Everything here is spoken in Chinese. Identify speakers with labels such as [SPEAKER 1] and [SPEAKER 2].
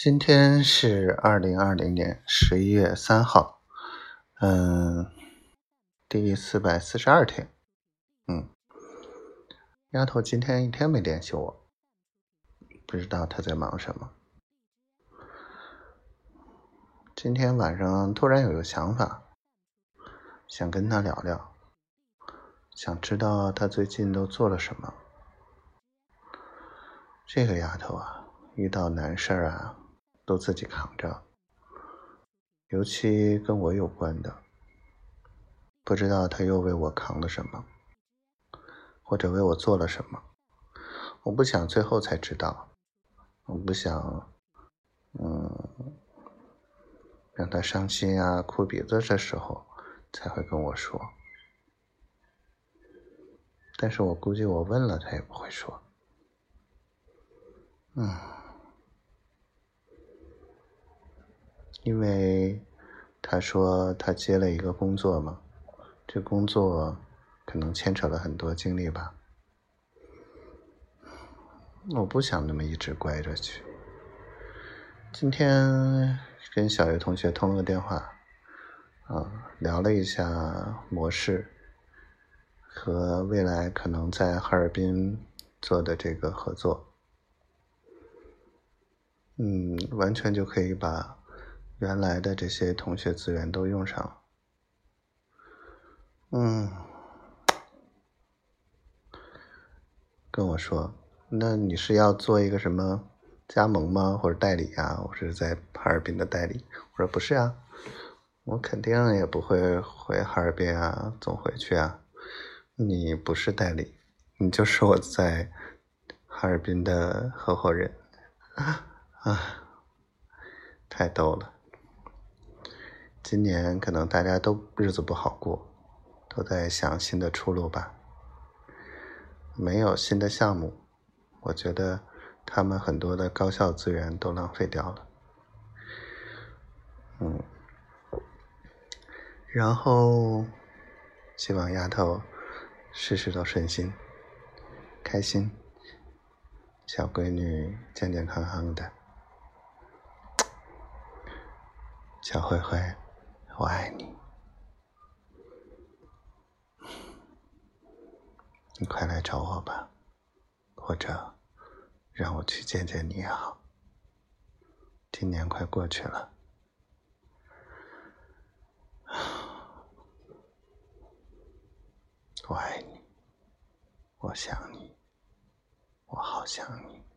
[SPEAKER 1] 今天是二零二零年十一月三号，嗯，第四百四十二天，嗯，丫头今天一天没联系我，不知道她在忙什么。今天晚上突然有个想法，想跟她聊聊，想知道她最近都做了什么。这个丫头啊，遇到难事儿啊，都自己扛着，尤其跟我有关的，不知道他又为我扛了什么，或者为我做了什么。我不想最后才知道，我不想，嗯，让他伤心啊、哭鼻子的时候才会跟我说。但是我估计我问了，他也不会说。嗯，因为他说他接了一个工作嘛，这工作可能牵扯了很多精力吧。我不想那么一直乖着去。今天跟小月同学通了个电话，啊，聊了一下模式和未来可能在哈尔滨做的这个合作。嗯，完全就可以把原来的这些同学资源都用上。嗯，跟我说，那你是要做一个什么加盟吗？或者代理啊？我是在哈尔滨的代理。我说不是啊，我肯定也不会回哈尔滨啊，总回去啊。你不是代理，你就是我在哈尔滨的合伙人。啊，太逗了！今年可能大家都日子不好过，都在想新的出路吧。没有新的项目，我觉得他们很多的高校资源都浪费掉了。嗯，然后希望丫头事事都顺心，开心，小闺女健健康康的。小灰灰，我爱你，你快来找我吧，或者让我去见见你也好。今年快过去了，我爱你，我想你，我好想你。